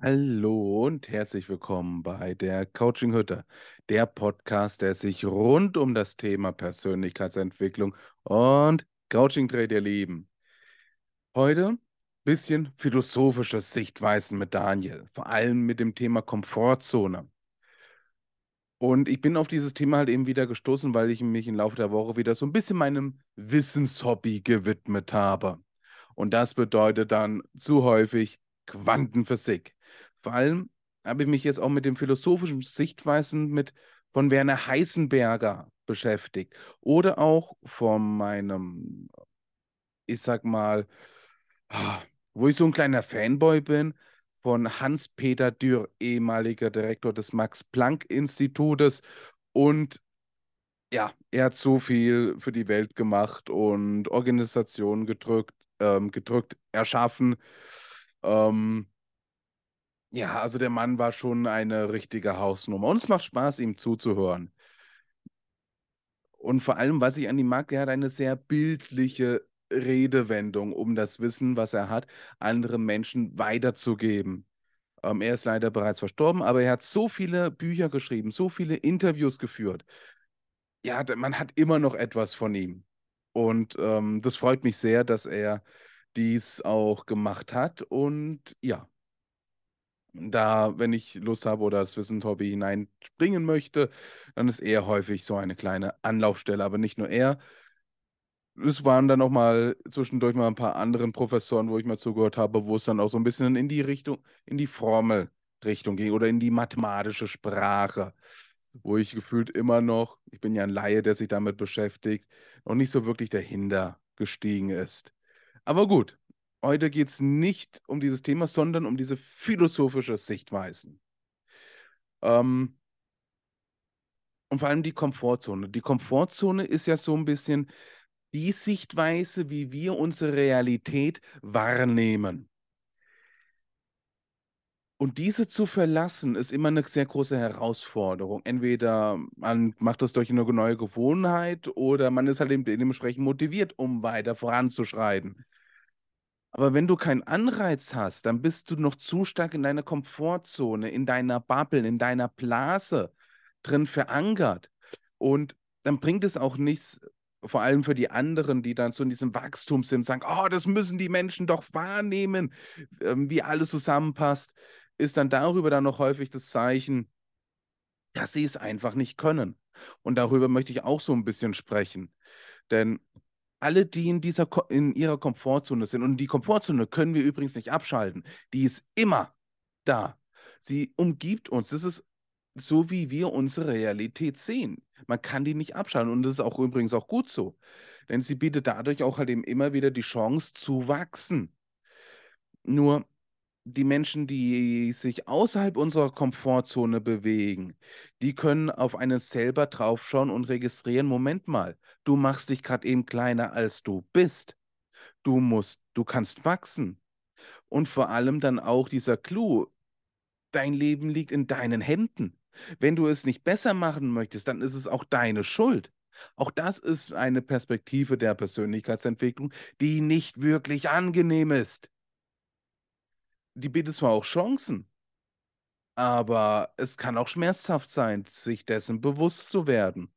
Hallo und herzlich willkommen bei der Coaching Hütte, der Podcast, der sich rund um das Thema Persönlichkeitsentwicklung und Coaching dreht, ihr Lieben. Heute bisschen philosophische Sichtweisen mit Daniel, vor allem mit dem Thema Komfortzone. Und ich bin auf dieses Thema halt eben wieder gestoßen, weil ich mich im Laufe der Woche wieder so ein bisschen meinem Wissenshobby gewidmet habe. Und das bedeutet dann zu häufig Quantenphysik. Vor allem habe ich mich jetzt auch mit den philosophischen Sichtweisen mit von Werner Heisenberger beschäftigt oder auch von meinem, ich sag mal, ah, wo ich so ein kleiner Fanboy bin, von Hans-Peter Dürr, ehemaliger Direktor des Max-Planck-Institutes. Und ja, er hat so viel für die Welt gemacht und Organisationen gedrückt, ähm, gedrückt, erschaffen. Ähm, ja, also der Mann war schon eine richtige Hausnummer. Und es macht Spaß, ihm zuzuhören. Und vor allem, was ich an ihm mag, er hat eine sehr bildliche Redewendung, um das Wissen, was er hat, anderen Menschen weiterzugeben. Ähm, er ist leider bereits verstorben, aber er hat so viele Bücher geschrieben, so viele Interviews geführt. Ja, man hat immer noch etwas von ihm. Und ähm, das freut mich sehr, dass er dies auch gemacht hat. Und ja, da, wenn ich Lust habe oder das Wissenshobby hineinspringen möchte, dann ist er häufig so eine kleine Anlaufstelle. Aber nicht nur er. Es waren dann auch mal zwischendurch mal ein paar anderen Professoren, wo ich mal zugehört habe, wo es dann auch so ein bisschen in die Richtung, in die Formelrichtung ging oder in die mathematische Sprache, wo ich gefühlt immer noch, ich bin ja ein Laie, der sich damit beschäftigt, noch nicht so wirklich dahinter gestiegen ist. Aber gut, Heute geht es nicht um dieses Thema, sondern um diese philosophische Sichtweisen. Ähm, und vor allem die Komfortzone. Die Komfortzone ist ja so ein bisschen die Sichtweise, wie wir unsere Realität wahrnehmen. Und diese zu verlassen, ist immer eine sehr große Herausforderung. Entweder man macht das durch eine neue Gewohnheit oder man ist halt dementsprechend motiviert, um weiter voranzuschreiten. Aber wenn du keinen Anreiz hast, dann bist du noch zu stark in deiner Komfortzone, in deiner Bubble, in deiner Blase drin verankert. Und dann bringt es auch nichts, vor allem für die anderen, die dann so in diesem Wachstum sind, sagen, oh, das müssen die Menschen doch wahrnehmen, ähm, wie alles zusammenpasst, ist dann darüber dann noch häufig das Zeichen, dass sie es einfach nicht können. Und darüber möchte ich auch so ein bisschen sprechen. Denn alle, die in, dieser, in ihrer Komfortzone sind, und die Komfortzone können wir übrigens nicht abschalten, die ist immer da. Sie umgibt uns. Das ist so, wie wir unsere Realität sehen. Man kann die nicht abschalten und das ist auch übrigens auch gut so. Denn sie bietet dadurch auch halt eben immer wieder die Chance zu wachsen. Nur die Menschen, die sich außerhalb unserer Komfortzone bewegen, die können auf einen selber draufschauen und registrieren, Moment mal, du machst dich gerade eben kleiner, als du bist. Du musst, du kannst wachsen. Und vor allem dann auch dieser Clou, dein Leben liegt in deinen Händen. Wenn du es nicht besser machen möchtest, dann ist es auch deine Schuld. Auch das ist eine Perspektive der Persönlichkeitsentwicklung, die nicht wirklich angenehm ist die bietet zwar auch Chancen, aber es kann auch schmerzhaft sein, sich dessen bewusst zu werden.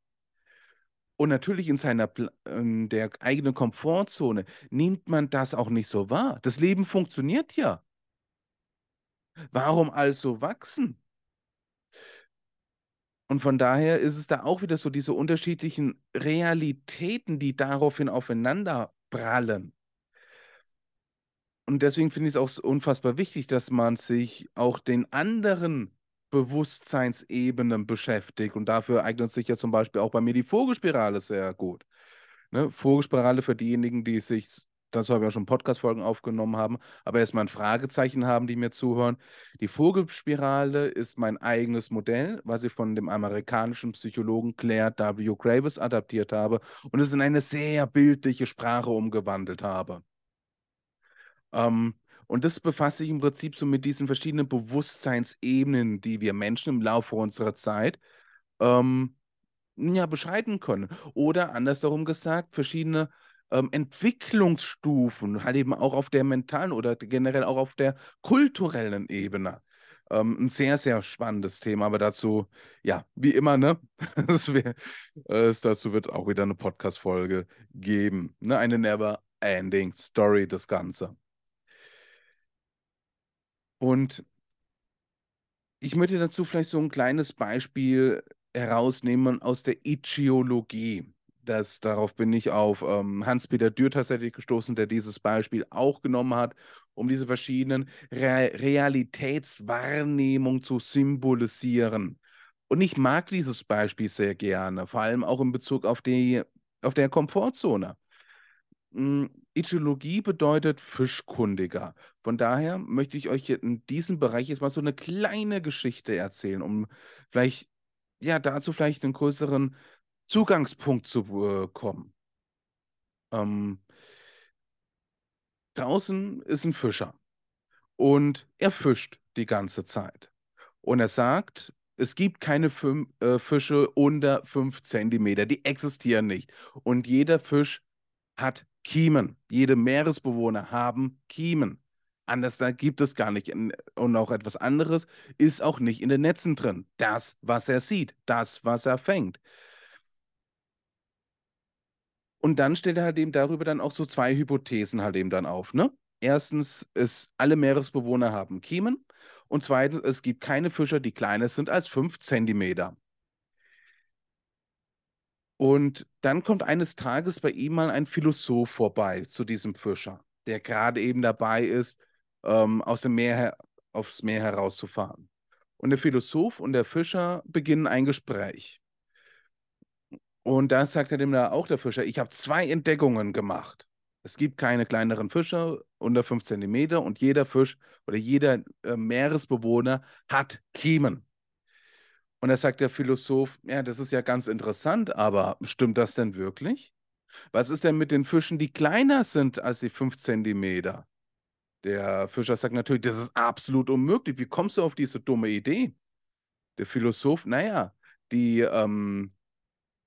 Und natürlich in seiner in der eigenen Komfortzone nimmt man das auch nicht so wahr. Das Leben funktioniert ja. Warum also wachsen? Und von daher ist es da auch wieder so diese unterschiedlichen Realitäten, die daraufhin aufeinander prallen. Und deswegen finde ich es auch unfassbar wichtig, dass man sich auch den anderen Bewusstseinsebenen beschäftigt. Und dafür eignet sich ja zum Beispiel auch bei mir die Vogelspirale sehr gut. Ne? Vogelspirale für diejenigen, die sich, das habe ich ja schon Podcast-Folgen aufgenommen haben, aber erstmal ein Fragezeichen haben, die mir zuhören. Die Vogelspirale ist mein eigenes Modell, was ich von dem amerikanischen Psychologen Claire W. Graves adaptiert habe und es in eine sehr bildliche Sprache umgewandelt habe. Ähm, und das befasst sich im Prinzip so mit diesen verschiedenen Bewusstseinsebenen, die wir Menschen im Laufe unserer Zeit ähm, ja, beschreiten können. Oder andersherum gesagt, verschiedene ähm, Entwicklungsstufen, halt eben auch auf der mentalen oder generell auch auf der kulturellen Ebene. Ähm, ein sehr, sehr spannendes Thema, aber dazu, ja, wie immer, ne? es, wär, es dazu wird auch wieder eine Podcast-Folge geben. Ne? Eine never-ending Story, das Ganze. Und ich möchte dazu vielleicht so ein kleines Beispiel herausnehmen aus der Ichiologie. Das, darauf bin ich auf ähm, Hans-Peter Dürr tatsächlich gestoßen, der dieses Beispiel auch genommen hat, um diese verschiedenen Re Realitätswahrnehmungen zu symbolisieren. Und ich mag dieses Beispiel sehr gerne, vor allem auch in Bezug auf die auf der Komfortzone. Ichologie bedeutet Fischkundiger. Von daher möchte ich euch in diesem Bereich jetzt mal so eine kleine Geschichte erzählen, um vielleicht, ja, dazu vielleicht einen größeren Zugangspunkt zu bekommen. Ähm, draußen ist ein Fischer und er fischt die ganze Zeit. Und er sagt, es gibt keine Füm äh, Fische unter 5 Zentimeter, die existieren nicht. Und jeder Fisch hat Kiemen. Jede Meeresbewohner haben Kiemen. Anders da gibt es gar nicht. Und auch etwas anderes ist auch nicht in den Netzen drin. Das, was er sieht, das, was er fängt. Und dann stellt er halt eben darüber dann auch so zwei Hypothesen halt eben dann auf. Ne? Erstens, ist, alle Meeresbewohner haben Kiemen. Und zweitens, es gibt keine Fischer, die kleiner sind als 5 Zentimeter. Und dann kommt eines Tages bei ihm mal ein Philosoph vorbei zu diesem Fischer, der gerade eben dabei ist, ähm, aus dem Meer aufs Meer herauszufahren. Und der Philosoph und der Fischer beginnen ein Gespräch. Und da sagt er dem da auch der Fischer, ich habe zwei Entdeckungen gemacht. Es gibt keine kleineren Fische unter 5 cm und jeder Fisch oder jeder äh, Meeresbewohner hat Kiemen. Und da sagt der Philosoph, ja, das ist ja ganz interessant, aber stimmt das denn wirklich? Was ist denn mit den Fischen, die kleiner sind als die 5 Zentimeter? Der Fischer sagt natürlich, das ist absolut unmöglich. Wie kommst du auf diese dumme Idee? Der Philosoph, naja, die, ähm,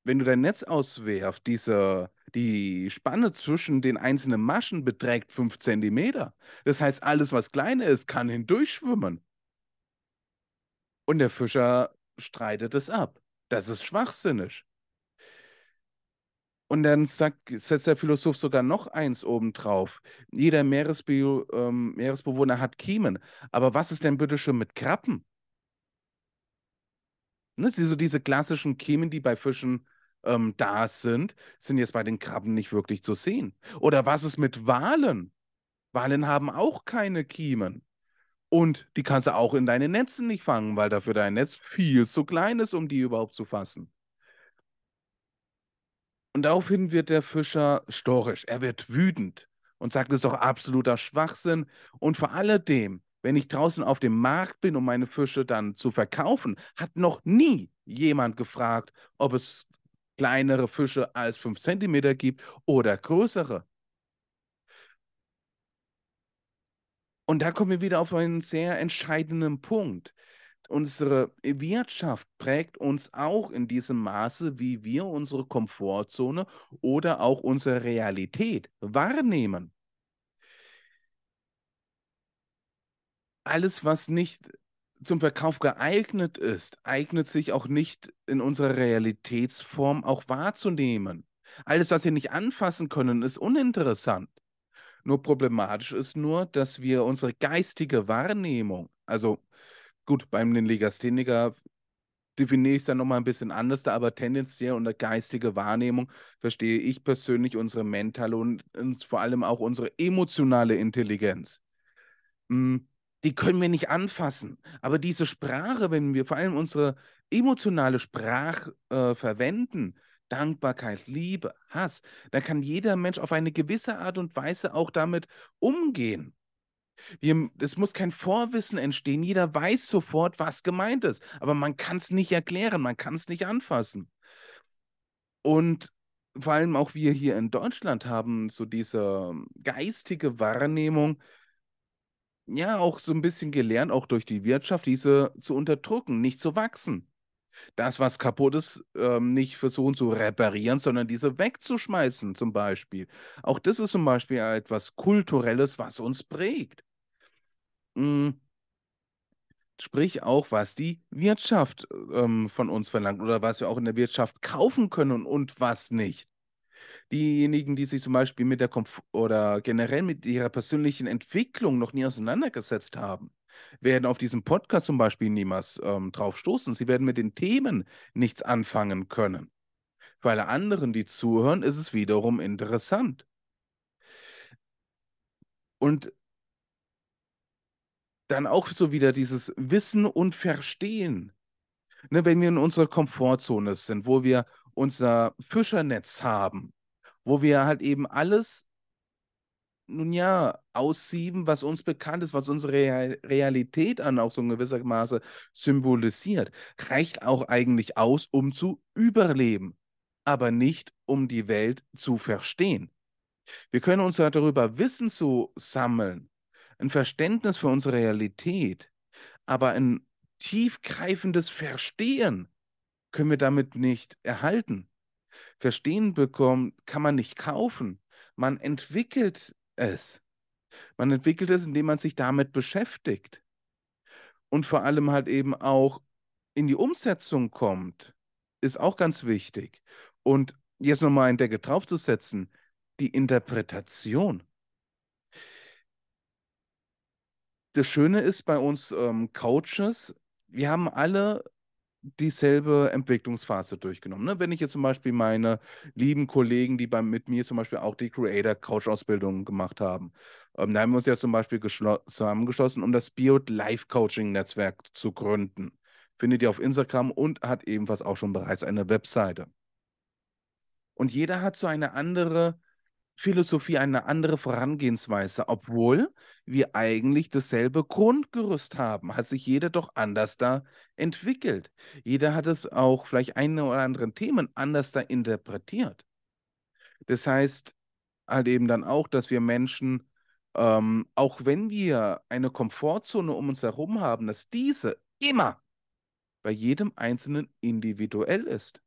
wenn du dein Netz auswerfst, diese, die Spanne zwischen den einzelnen Maschen beträgt 5 Zentimeter. Das heißt, alles, was kleiner ist, kann hindurchschwimmen. Und der Fischer streitet es ab. Das ist schwachsinnig. Und dann sagt, setzt der Philosoph sogar noch eins obendrauf. Jeder Meeresbio, ähm, Meeresbewohner hat Kiemen. Aber was ist denn bitte schon mit Krabben? Ne, so diese klassischen Kiemen, die bei Fischen ähm, da sind, sind jetzt bei den Krabben nicht wirklich zu sehen. Oder was ist mit Walen? Walen haben auch keine Kiemen. Und die kannst du auch in deine Netzen nicht fangen, weil dafür dein Netz viel zu klein ist, um die überhaupt zu fassen. Und daraufhin wird der Fischer storisch, er wird wütend und sagt, es ist doch absoluter Schwachsinn. Und vor alledem, wenn ich draußen auf dem Markt bin, um meine Fische dann zu verkaufen, hat noch nie jemand gefragt, ob es kleinere Fische als 5 cm gibt oder größere. Und da kommen wir wieder auf einen sehr entscheidenden Punkt. Unsere Wirtschaft prägt uns auch in diesem Maße, wie wir unsere Komfortzone oder auch unsere Realität wahrnehmen. Alles, was nicht zum Verkauf geeignet ist, eignet sich auch nicht in unserer Realitätsform auch wahrzunehmen. Alles, was wir nicht anfassen können, ist uninteressant. Nur problematisch ist nur, dass wir unsere geistige Wahrnehmung, also gut, beim Legastheniker definiere ich es dann nochmal ein bisschen anders, da aber tendenziell unter geistige Wahrnehmung verstehe ich persönlich unsere mentale und, und vor allem auch unsere emotionale Intelligenz. Hm, die können wir nicht anfassen, aber diese Sprache, wenn wir vor allem unsere emotionale Sprache äh, verwenden, Dankbarkeit, Liebe, Hass, dann kann jeder Mensch auf eine gewisse Art und Weise auch damit umgehen. es muss kein Vorwissen entstehen. Jeder weiß sofort, was gemeint ist. Aber man kann es nicht erklären, man kann es nicht anfassen. Und vor allem auch wir hier in Deutschland haben so diese geistige Wahrnehmung, ja, auch so ein bisschen gelernt, auch durch die Wirtschaft, diese zu unterdrücken, nicht zu wachsen das, was kaputt ist, ähm, nicht versuchen zu reparieren, sondern diese wegzuschmeißen zum Beispiel. Auch das ist zum Beispiel etwas Kulturelles, was uns prägt. Mm. Sprich auch, was die Wirtschaft ähm, von uns verlangt oder was wir auch in der Wirtschaft kaufen können und was nicht. Diejenigen, die sich zum Beispiel mit der Komf oder generell mit ihrer persönlichen Entwicklung noch nie auseinandergesetzt haben, werden auf diesem Podcast zum Beispiel niemals ähm, drauf stoßen. Sie werden mit den Themen nichts anfangen können. Für alle anderen, die zuhören, ist es wiederum interessant. Und dann auch so wieder dieses Wissen und Verstehen. Ne, wenn wir in unserer Komfortzone sind, wo wir unser Fischernetz haben, wo wir halt eben alles, nun ja, aussieben, was uns bekannt ist, was unsere Real Realität an auch so in gewisser Maße symbolisiert, reicht auch eigentlich aus, um zu überleben, aber nicht um die Welt zu verstehen. Wir können uns ja darüber Wissen zu sammeln, ein Verständnis für unsere Realität, aber ein tiefgreifendes Verstehen können wir damit nicht erhalten. Verstehen bekommen kann man nicht kaufen. Man entwickelt es. Man entwickelt es, indem man sich damit beschäftigt. Und vor allem halt eben auch in die Umsetzung kommt, ist auch ganz wichtig. Und jetzt nochmal einen Deckel draufzusetzen, die Interpretation. Das Schöne ist bei uns ähm, Coaches, wir haben alle dieselbe Entwicklungsphase durchgenommen. Ne? Wenn ich jetzt zum Beispiel meine lieben Kollegen, die bei, mit mir zum Beispiel auch die Creator-Coach-Ausbildung gemacht haben, ähm, da haben wir uns ja zum Beispiel zusammengeschlossen, um das Biot Life Coaching-Netzwerk zu gründen. Findet ihr auf Instagram und hat ebenfalls auch schon bereits eine Webseite. Und jeder hat so eine andere Philosophie, eine andere Vorangehensweise, obwohl wir eigentlich dasselbe Grundgerüst haben, hat sich jeder doch anders da entwickelt. Jeder hat es auch vielleicht eine oder anderen Themen anders da interpretiert. Das heißt halt eben dann auch, dass wir Menschen, ähm, auch wenn wir eine Komfortzone um uns herum haben, dass diese immer bei jedem Einzelnen individuell ist.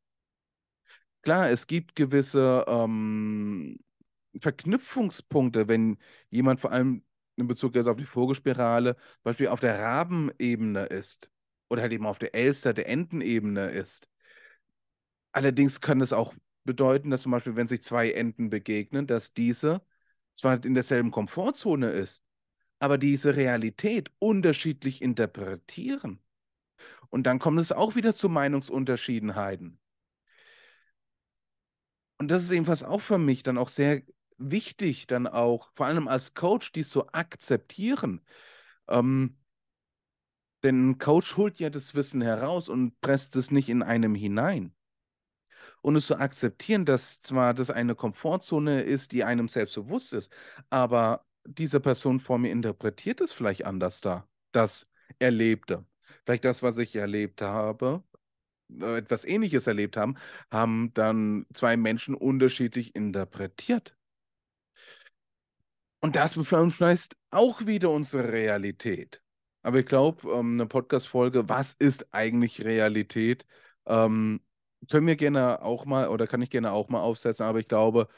Klar, es gibt gewisse ähm, Verknüpfungspunkte, wenn jemand vor allem in Bezug jetzt auf die Vogelspirale, zum Beispiel auf der Rabenebene ist oder halt eben auf der Elster, der Entenebene ist. Allerdings kann es auch bedeuten, dass zum Beispiel, wenn sich zwei Enten begegnen, dass diese zwar in derselben Komfortzone ist, aber diese Realität unterschiedlich interpretieren. Und dann kommt es auch wieder zu Meinungsunterschiedenheiten. Und das ist ebenfalls auch für mich dann auch sehr wichtig, dann auch, vor allem als Coach, dies zu akzeptieren. Ähm, denn ein Coach holt ja das Wissen heraus und presst es nicht in einem hinein. Und es zu akzeptieren, dass zwar das eine Komfortzone ist, die einem selbstbewusst ist, aber diese Person vor mir interpretiert es vielleicht anders da, das Erlebte. Vielleicht das, was ich erlebt habe, äh, etwas Ähnliches erlebt haben, haben dann zwei Menschen unterschiedlich interpretiert. Und das beeinflusst auch wieder unsere Realität. Aber ich glaube, ähm, eine Podcast-Folge, was ist eigentlich Realität, ähm, können wir gerne auch mal oder kann ich gerne auch mal aufsetzen, aber ich glaube,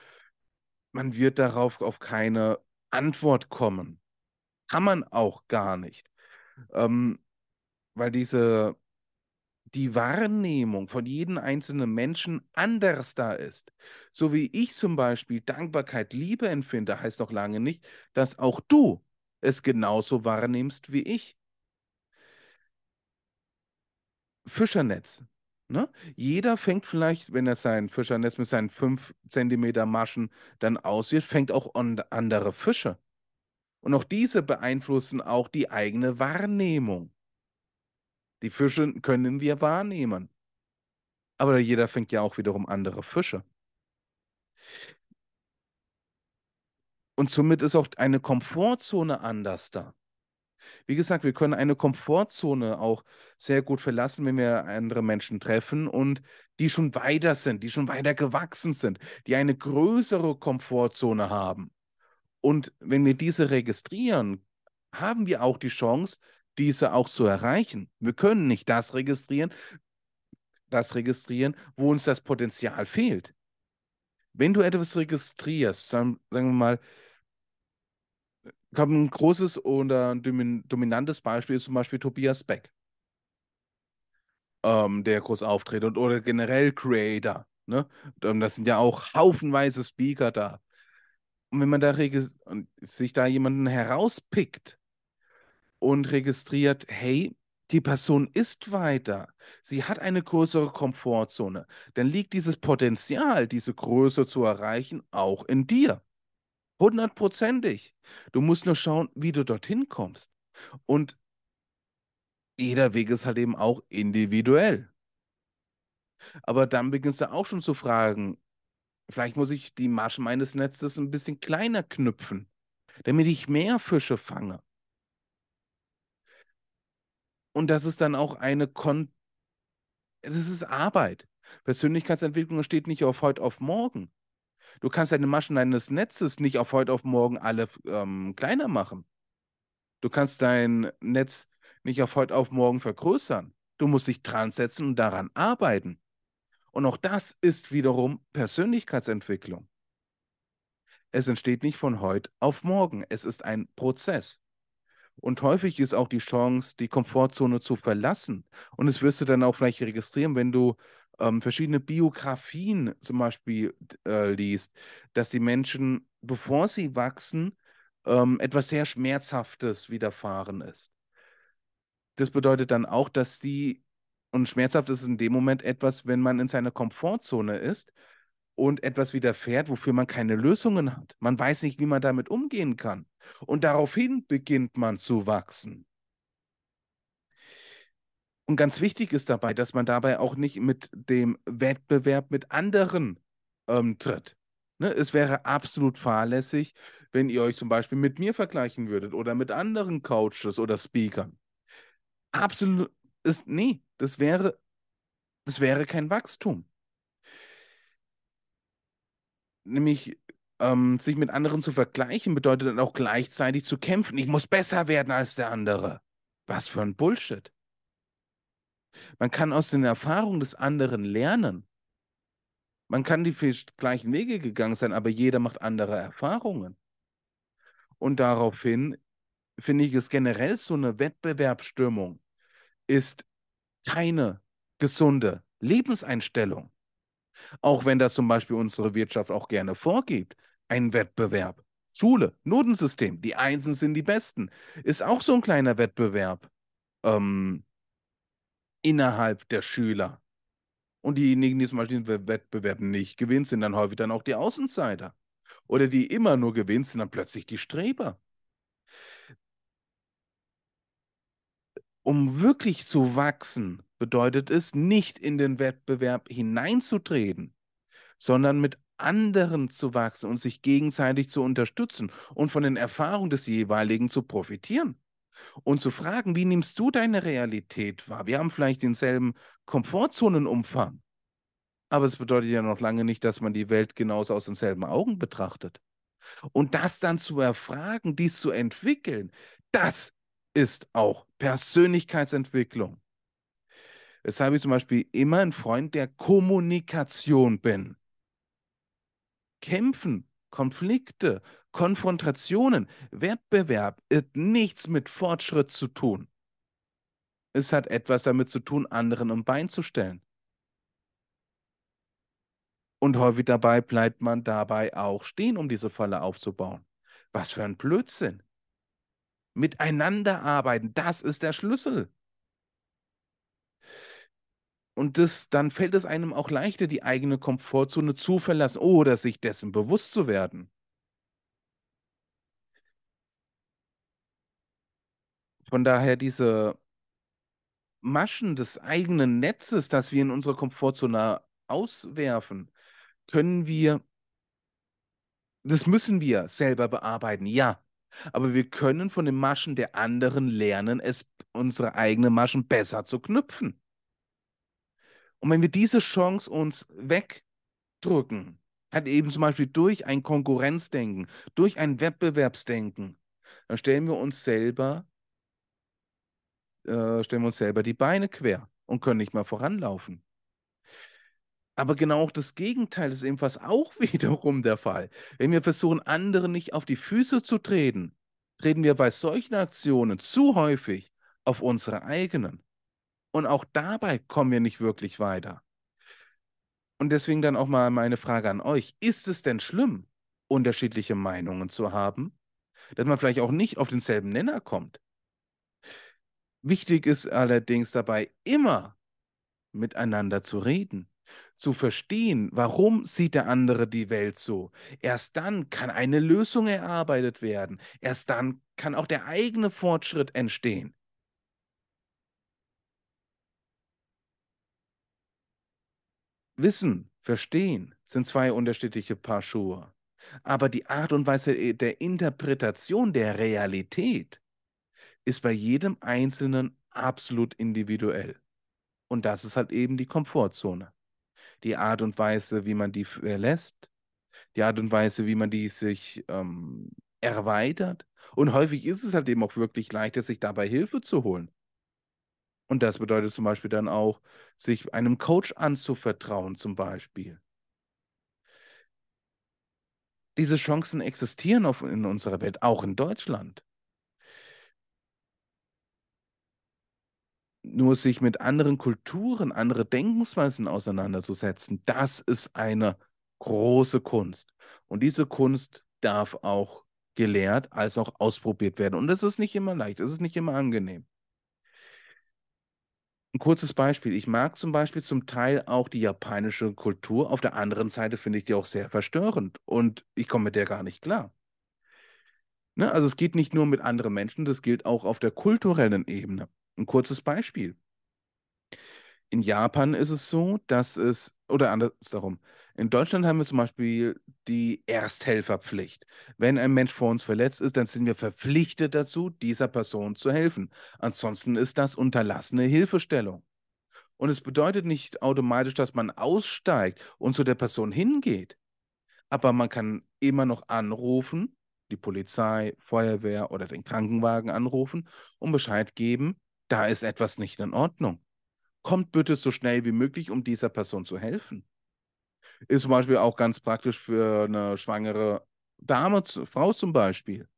man wird darauf auf keine Antwort kommen. Kann man auch gar nicht. Ähm, weil diese die Wahrnehmung von jedem einzelnen Menschen anders da ist. So wie ich zum Beispiel Dankbarkeit, Liebe empfinde, heißt noch lange nicht, dass auch du es genauso wahrnimmst wie ich. Fischernetz. Ne? Jeder fängt vielleicht, wenn er sein Fischernetz mit seinen 5 cm Maschen dann auswirft, fängt auch an andere Fische. Und auch diese beeinflussen auch die eigene Wahrnehmung. Die Fische können wir wahrnehmen. Aber jeder fängt ja auch wiederum andere Fische. Und somit ist auch eine Komfortzone anders da. Wie gesagt, wir können eine Komfortzone auch sehr gut verlassen, wenn wir andere Menschen treffen und die schon weiter sind, die schon weiter gewachsen sind, die eine größere Komfortzone haben. Und wenn wir diese registrieren, haben wir auch die Chance, diese auch zu erreichen. Wir können nicht das registrieren, das registrieren, wo uns das Potenzial fehlt. Wenn du etwas registrierst, dann sagen wir mal, Ich glaube, ein großes oder dominantes Beispiel ist zum Beispiel Tobias Beck, ähm, der groß auftritt und oder generell Creator. Ne? Das sind ja auch haufenweise Speaker da. Und wenn man da sich da jemanden herauspickt und registriert, hey, die Person ist weiter, sie hat eine größere Komfortzone, dann liegt dieses Potenzial, diese Größe zu erreichen, auch in dir. Hundertprozentig. Du musst nur schauen, wie du dorthin kommst. Und jeder Weg ist halt eben auch individuell. Aber dann beginnst du auch schon zu fragen, vielleicht muss ich die Masche meines Netzes ein bisschen kleiner knüpfen, damit ich mehr Fische fange. Und das ist dann auch eine Kon das ist Arbeit. Persönlichkeitsentwicklung steht nicht auf heute auf morgen. Du kannst deine Maschen deines Netzes nicht auf heute auf morgen alle ähm, kleiner machen. Du kannst dein Netz nicht auf heute auf morgen vergrößern. Du musst dich dran setzen und daran arbeiten. Und auch das ist wiederum Persönlichkeitsentwicklung. Es entsteht nicht von heute auf morgen. Es ist ein Prozess. Und häufig ist auch die Chance, die Komfortzone zu verlassen. Und das wirst du dann auch vielleicht registrieren, wenn du ähm, verschiedene Biografien zum Beispiel äh, liest, dass die Menschen, bevor sie wachsen, ähm, etwas sehr Schmerzhaftes widerfahren ist. Das bedeutet dann auch, dass die, und schmerzhaft ist in dem Moment etwas, wenn man in seiner Komfortzone ist und etwas widerfährt, wofür man keine Lösungen hat. Man weiß nicht, wie man damit umgehen kann. Und daraufhin beginnt man zu wachsen. Und ganz wichtig ist dabei, dass man dabei auch nicht mit dem Wettbewerb mit anderen ähm, tritt. Ne? Es wäre absolut fahrlässig, wenn ihr euch zum Beispiel mit mir vergleichen würdet oder mit anderen Coaches oder Speakern. Absolut ist, nee, das wäre, das wäre kein Wachstum. Nämlich ähm, sich mit anderen zu vergleichen, bedeutet dann auch gleichzeitig zu kämpfen. Ich muss besser werden als der andere. Was für ein Bullshit. Man kann aus den Erfahrungen des anderen lernen. Man kann die gleichen Wege gegangen sein, aber jeder macht andere Erfahrungen. Und daraufhin finde ich es generell so eine Wettbewerbsstimmung ist keine gesunde Lebenseinstellung. Auch wenn das zum Beispiel unsere Wirtschaft auch gerne vorgibt. Ein Wettbewerb. Schule, Notensystem, die Einsen sind die Besten. Ist auch so ein kleiner Wettbewerb. Ähm, innerhalb der Schüler. Und diejenigen, die zum Beispiel den Wettbewerb nicht gewinnen, sind dann häufig dann auch die Außenseiter. Oder die immer nur gewinnen, sind dann plötzlich die Streber. Um wirklich zu wachsen, bedeutet es, nicht in den Wettbewerb hineinzutreten, sondern mit anderen zu wachsen und sich gegenseitig zu unterstützen und von den Erfahrungen des jeweiligen zu profitieren und zu fragen, wie nimmst du deine Realität wahr? Wir haben vielleicht denselben Komfortzonenumfang, aber es bedeutet ja noch lange nicht, dass man die Welt genauso aus denselben Augen betrachtet. Und das dann zu erfragen, dies zu entwickeln, das ist auch Persönlichkeitsentwicklung. Weshalb ich zum Beispiel immer ein Freund der Kommunikation bin. Kämpfen, Konflikte, Konfrontationen, Wettbewerb hat nichts mit Fortschritt zu tun. Es hat etwas damit zu tun, anderen um Bein zu stellen. Und häufig dabei bleibt man dabei auch stehen, um diese Falle aufzubauen. Was für ein Blödsinn. Miteinander arbeiten, das ist der Schlüssel. Und das, dann fällt es einem auch leichter, die eigene Komfortzone zu verlassen oder sich dessen bewusst zu werden. Von daher diese Maschen des eigenen Netzes, das wir in unserer Komfortzone auswerfen, können wir, das müssen wir selber bearbeiten, ja. Aber wir können von den Maschen der anderen lernen, es unsere eigenen Maschen besser zu knüpfen. Und wenn wir diese Chance uns wegdrücken, halt eben zum Beispiel durch ein Konkurrenzdenken, durch ein Wettbewerbsdenken, dann stellen wir uns selber äh, stellen wir uns selber die Beine quer und können nicht mal voranlaufen. Aber genau auch das Gegenteil ist ebenfalls auch wiederum der Fall. Wenn wir versuchen, anderen nicht auf die Füße zu treten, treten wir bei solchen Aktionen zu häufig auf unsere eigenen. Und auch dabei kommen wir nicht wirklich weiter. Und deswegen dann auch mal meine Frage an euch. Ist es denn schlimm, unterschiedliche Meinungen zu haben? Dass man vielleicht auch nicht auf denselben Nenner kommt? Wichtig ist allerdings dabei immer miteinander zu reden, zu verstehen, warum sieht der andere die Welt so. Erst dann kann eine Lösung erarbeitet werden. Erst dann kann auch der eigene Fortschritt entstehen. Wissen, verstehen sind zwei unterschiedliche Paar Schuhe. Aber die Art und Weise der Interpretation der Realität ist bei jedem Einzelnen absolut individuell. Und das ist halt eben die Komfortzone. Die Art und Weise, wie man die verlässt, die Art und Weise, wie man die sich ähm, erweitert. Und häufig ist es halt eben auch wirklich leichter, sich dabei Hilfe zu holen. Und das bedeutet zum Beispiel dann auch, sich einem Coach anzuvertrauen, zum Beispiel. Diese Chancen existieren auf, in unserer Welt, auch in Deutschland. Nur sich mit anderen Kulturen, andere Denkensweisen auseinanderzusetzen, das ist eine große Kunst. Und diese Kunst darf auch gelehrt als auch ausprobiert werden. Und das ist nicht immer leicht, es ist nicht immer angenehm. Ein kurzes Beispiel. Ich mag zum Beispiel zum Teil auch die japanische Kultur. Auf der anderen Seite finde ich die auch sehr verstörend und ich komme mit der gar nicht klar. Ne? Also es geht nicht nur mit anderen Menschen, das gilt auch auf der kulturellen Ebene. Ein kurzes Beispiel. In Japan ist es so, dass es, oder andersherum, in Deutschland haben wir zum Beispiel die Ersthelferpflicht. Wenn ein Mensch vor uns verletzt ist, dann sind wir verpflichtet dazu, dieser Person zu helfen. Ansonsten ist das unterlassene Hilfestellung. Und es bedeutet nicht automatisch, dass man aussteigt und zu der Person hingeht. Aber man kann immer noch anrufen, die Polizei, Feuerwehr oder den Krankenwagen anrufen und Bescheid geben, da ist etwas nicht in Ordnung. Kommt bitte so schnell wie möglich, um dieser Person zu helfen. Ist zum Beispiel auch ganz praktisch für eine schwangere Dame, Frau zum Beispiel,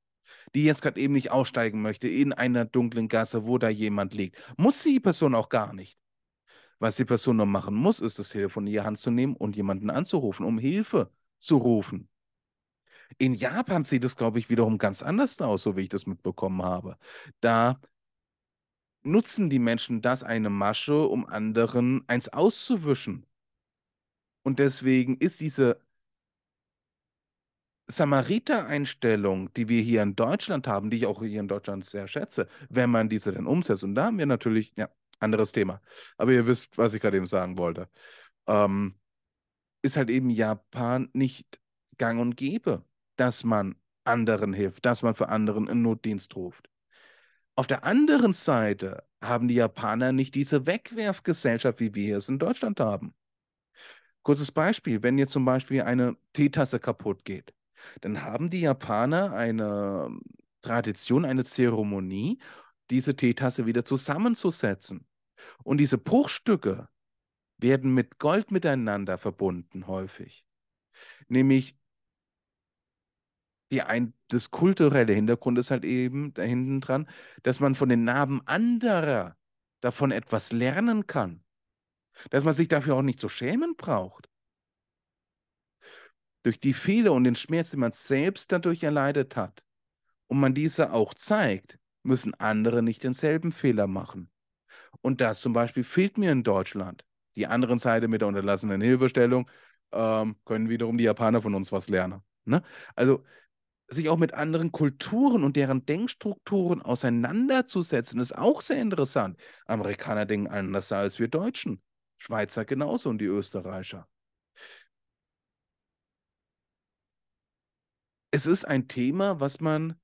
die jetzt gerade eben nicht aussteigen möchte in einer dunklen Gasse, wo da jemand liegt. Muss die Person auch gar nicht. Was die Person nur machen muss, ist das Telefon in die Hand zu nehmen und jemanden anzurufen, um Hilfe zu rufen. In Japan sieht es, glaube ich, wiederum ganz anders aus, so wie ich das mitbekommen habe. Da nutzen die Menschen das eine Masche, um anderen eins auszuwischen. Und deswegen ist diese Samariter-Einstellung, die wir hier in Deutschland haben, die ich auch hier in Deutschland sehr schätze, wenn man diese denn umsetzt. Und da haben wir natürlich, ja, anderes Thema. Aber ihr wisst, was ich gerade eben sagen wollte. Ähm, ist halt eben Japan nicht gang und gäbe, dass man anderen hilft, dass man für anderen einen Notdienst ruft. Auf der anderen Seite haben die Japaner nicht diese Wegwerfgesellschaft, wie wir es in Deutschland haben. Kurzes Beispiel, wenn jetzt zum Beispiel eine Teetasse kaputt geht, dann haben die Japaner eine Tradition, eine Zeremonie, diese Teetasse wieder zusammenzusetzen. Und diese Bruchstücke werden mit Gold miteinander verbunden häufig. Nämlich die ein, das kulturelle Hintergrund ist halt eben da hinten dran, dass man von den Narben anderer davon etwas lernen kann. Dass man sich dafür auch nicht zu schämen braucht. Durch die Fehler und den Schmerz, den man selbst dadurch erleidet hat, und man diese auch zeigt, müssen andere nicht denselben Fehler machen. Und das zum Beispiel fehlt mir in Deutschland. Die andere Seite mit der unterlassenen Hilfestellung ähm, können wiederum die Japaner von uns was lernen. Ne? Also sich auch mit anderen Kulturen und deren Denkstrukturen auseinanderzusetzen, ist auch sehr interessant. Amerikaner denken anders als wir Deutschen. Schweizer genauso und die Österreicher. Es ist ein Thema, was man,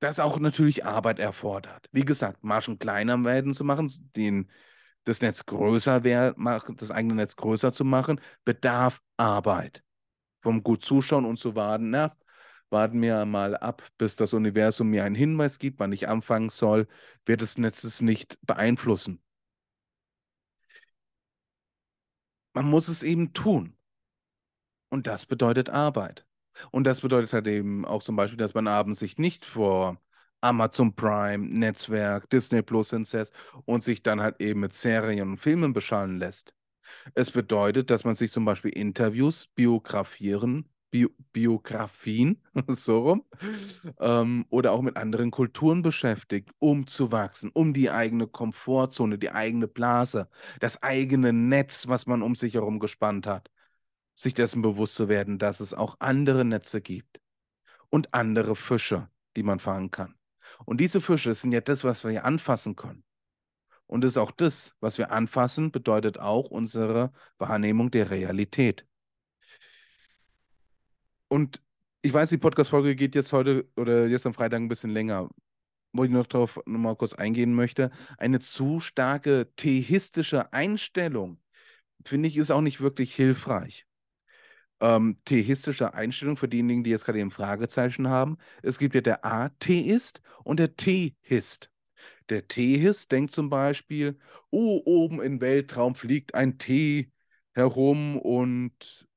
das auch natürlich Arbeit erfordert. Wie gesagt, Marschen kleiner werden zu machen, den, das Netz größer werden, das eigene Netz größer zu machen, bedarf Arbeit. Vom gut zuschauen und zu warten, na, warten wir mal ab, bis das Universum mir einen Hinweis gibt, wann ich anfangen soll, wird es nicht beeinflussen. Man muss es eben tun. Und das bedeutet Arbeit. Und das bedeutet halt eben auch zum Beispiel, dass man abends sich nicht vor Amazon Prime, Netzwerk, Disney Plus hinsetzt und sich dann halt eben mit Serien und Filmen beschallen lässt. Es bedeutet, dass man sich zum Beispiel Interviews, Biografieren, Bio Biografien, so rum, ähm, oder auch mit anderen Kulturen beschäftigt, um zu wachsen, um die eigene Komfortzone, die eigene Blase, das eigene Netz, was man um sich herum gespannt hat, sich dessen bewusst zu werden, dass es auch andere Netze gibt und andere Fische, die man fangen kann. Und diese Fische sind ja das, was wir anfassen können. Und das ist auch das, was wir anfassen, bedeutet auch unsere Wahrnehmung der Realität. Und ich weiß, die Podcast-Folge geht jetzt heute oder jetzt am Freitag ein bisschen länger. Wo ich noch darauf nochmal kurz eingehen möchte. Eine zu starke theistische Einstellung, finde ich, ist auch nicht wirklich hilfreich. Ähm, theistische Einstellung für diejenigen, die jetzt gerade ein Fragezeichen haben. Es gibt ja der Atheist und der Theist. Der Theist denkt zum Beispiel, oh, oben im Weltraum fliegt ein Tee herum und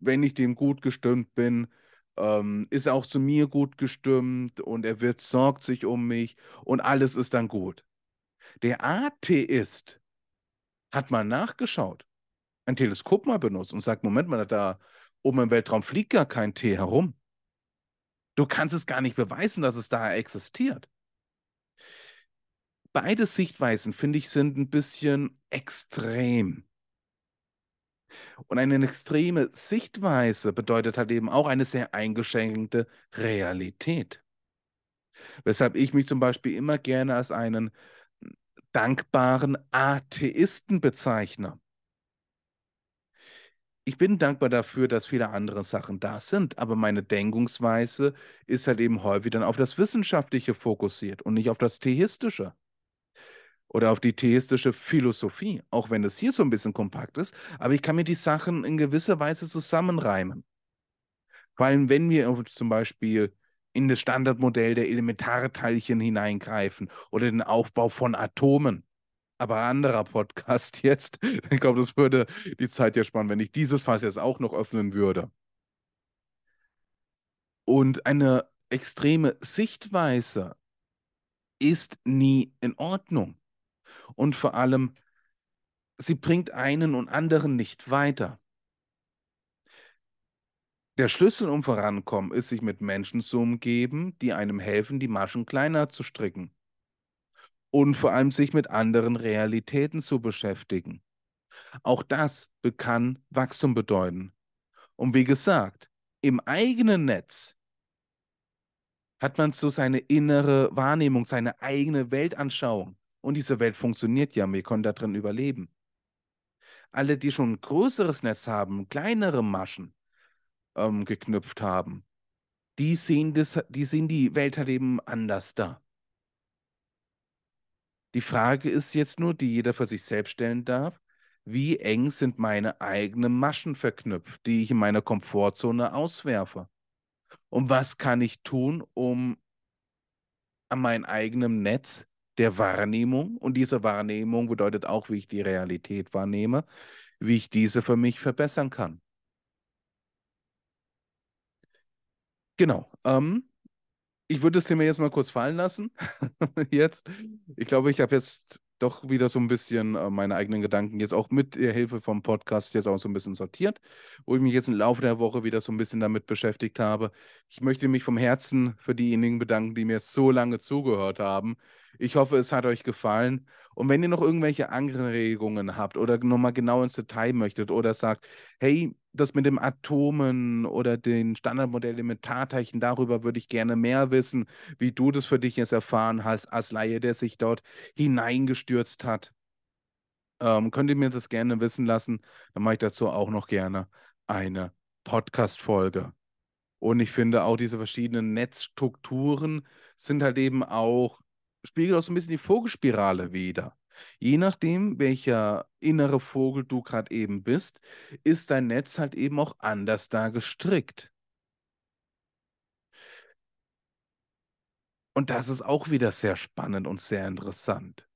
wenn ich dem gut gestimmt bin, ähm, ist er auch zu mir gut gestimmt und er wird, sorgt sich um mich und alles ist dann gut. Der Atheist hat mal nachgeschaut, ein Teleskop mal benutzt und sagt, Moment mal, da oben im Weltraum fliegt gar kein Tee herum. Du kannst es gar nicht beweisen, dass es da existiert. Beide Sichtweisen, finde ich, sind ein bisschen extrem. Und eine extreme Sichtweise bedeutet halt eben auch eine sehr eingeschränkte Realität. Weshalb ich mich zum Beispiel immer gerne als einen dankbaren Atheisten bezeichne. Ich bin dankbar dafür, dass viele andere Sachen da sind, aber meine Denkungsweise ist halt eben häufig dann auf das Wissenschaftliche fokussiert und nicht auf das Theistische oder auf die theistische Philosophie, auch wenn es hier so ein bisschen kompakt ist, aber ich kann mir die Sachen in gewisser Weise zusammenreimen. Vor allem, wenn wir zum Beispiel in das Standardmodell der Elementarteilchen hineingreifen oder den Aufbau von Atomen. Aber anderer Podcast jetzt. Ich glaube, das würde die Zeit ja spannen, wenn ich dieses Fass jetzt auch noch öffnen würde. Und eine extreme Sichtweise ist nie in Ordnung und vor allem, sie bringt einen und anderen nicht weiter. Der Schlüssel, um vorankommen, ist, sich mit Menschen zu umgeben, die einem helfen, die Maschen kleiner zu stricken. Und vor allem sich mit anderen Realitäten zu beschäftigen. Auch das kann Wachstum bedeuten. Und wie gesagt, im eigenen Netz hat man so seine innere Wahrnehmung, seine eigene Weltanschauung. Und diese Welt funktioniert ja, wir können da drin überleben. Alle, die schon ein größeres Netz haben, kleinere Maschen ähm, geknüpft haben, die sehen, das, die sehen die Welt halt eben anders da. Die Frage ist jetzt nur, die jeder für sich selbst stellen darf, wie eng sind meine eigenen Maschen verknüpft, die ich in meiner Komfortzone auswerfe? Und was kann ich tun, um an meinem eigenen Netz der Wahrnehmung. Und diese Wahrnehmung bedeutet auch, wie ich die Realität wahrnehme, wie ich diese für mich verbessern kann. Genau. Ähm, ich würde das Thema jetzt mal kurz fallen lassen. jetzt. Ich glaube, ich habe jetzt doch wieder so ein bisschen äh, meine eigenen Gedanken jetzt auch mit der Hilfe vom Podcast jetzt auch so ein bisschen sortiert, wo ich mich jetzt im Laufe der Woche wieder so ein bisschen damit beschäftigt habe. Ich möchte mich vom Herzen für diejenigen bedanken, die mir so lange zugehört haben. Ich hoffe, es hat euch gefallen. Und wenn ihr noch irgendwelche Anregungen habt oder nochmal genau ins Detail möchtet oder sagt, hey, das mit dem Atomen oder den Standardmodell Elementarteilchen, darüber würde ich gerne mehr wissen, wie du das für dich jetzt erfahren hast, als Laie, der sich dort hineingestürzt hat. Ähm, könnt ihr mir das gerne wissen lassen? Dann mache ich dazu auch noch gerne eine Podcast-Folge. Und ich finde auch diese verschiedenen Netzstrukturen sind halt eben auch, spiegeln auch so ein bisschen die Vogelspirale wieder. Je nachdem, welcher innere Vogel du gerade eben bist, ist dein Netz halt eben auch anders da gestrickt. Und das ist auch wieder sehr spannend und sehr interessant.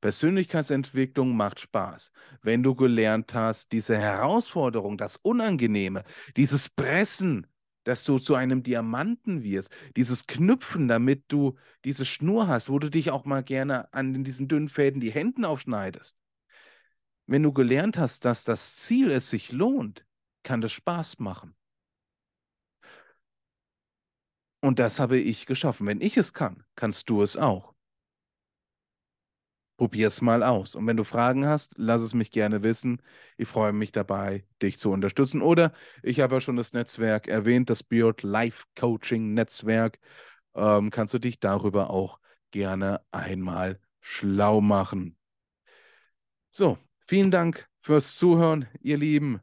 Persönlichkeitsentwicklung macht Spaß, wenn du gelernt hast, diese Herausforderung, das Unangenehme, dieses Pressen dass du zu einem Diamanten wirst. Dieses Knüpfen, damit du diese Schnur hast, wo du dich auch mal gerne an diesen dünnen Fäden die Hände aufschneidest. Wenn du gelernt hast, dass das Ziel es sich lohnt, kann das Spaß machen. Und das habe ich geschaffen. Wenn ich es kann, kannst du es auch. Probier es mal aus. Und wenn du Fragen hast, lass es mich gerne wissen. Ich freue mich dabei, dich zu unterstützen. Oder ich habe ja schon das Netzwerk erwähnt, das Beard Life Coaching Netzwerk. Ähm, kannst du dich darüber auch gerne einmal schlau machen. So, vielen Dank fürs Zuhören, ihr Lieben.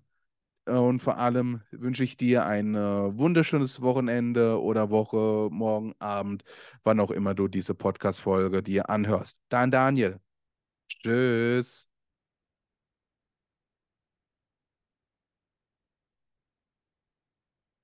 Und vor allem wünsche ich dir ein äh, wunderschönes Wochenende oder Woche, morgen Abend, wann auch immer du diese Podcast-Folge dir anhörst. Dein Daniel. Tschüss.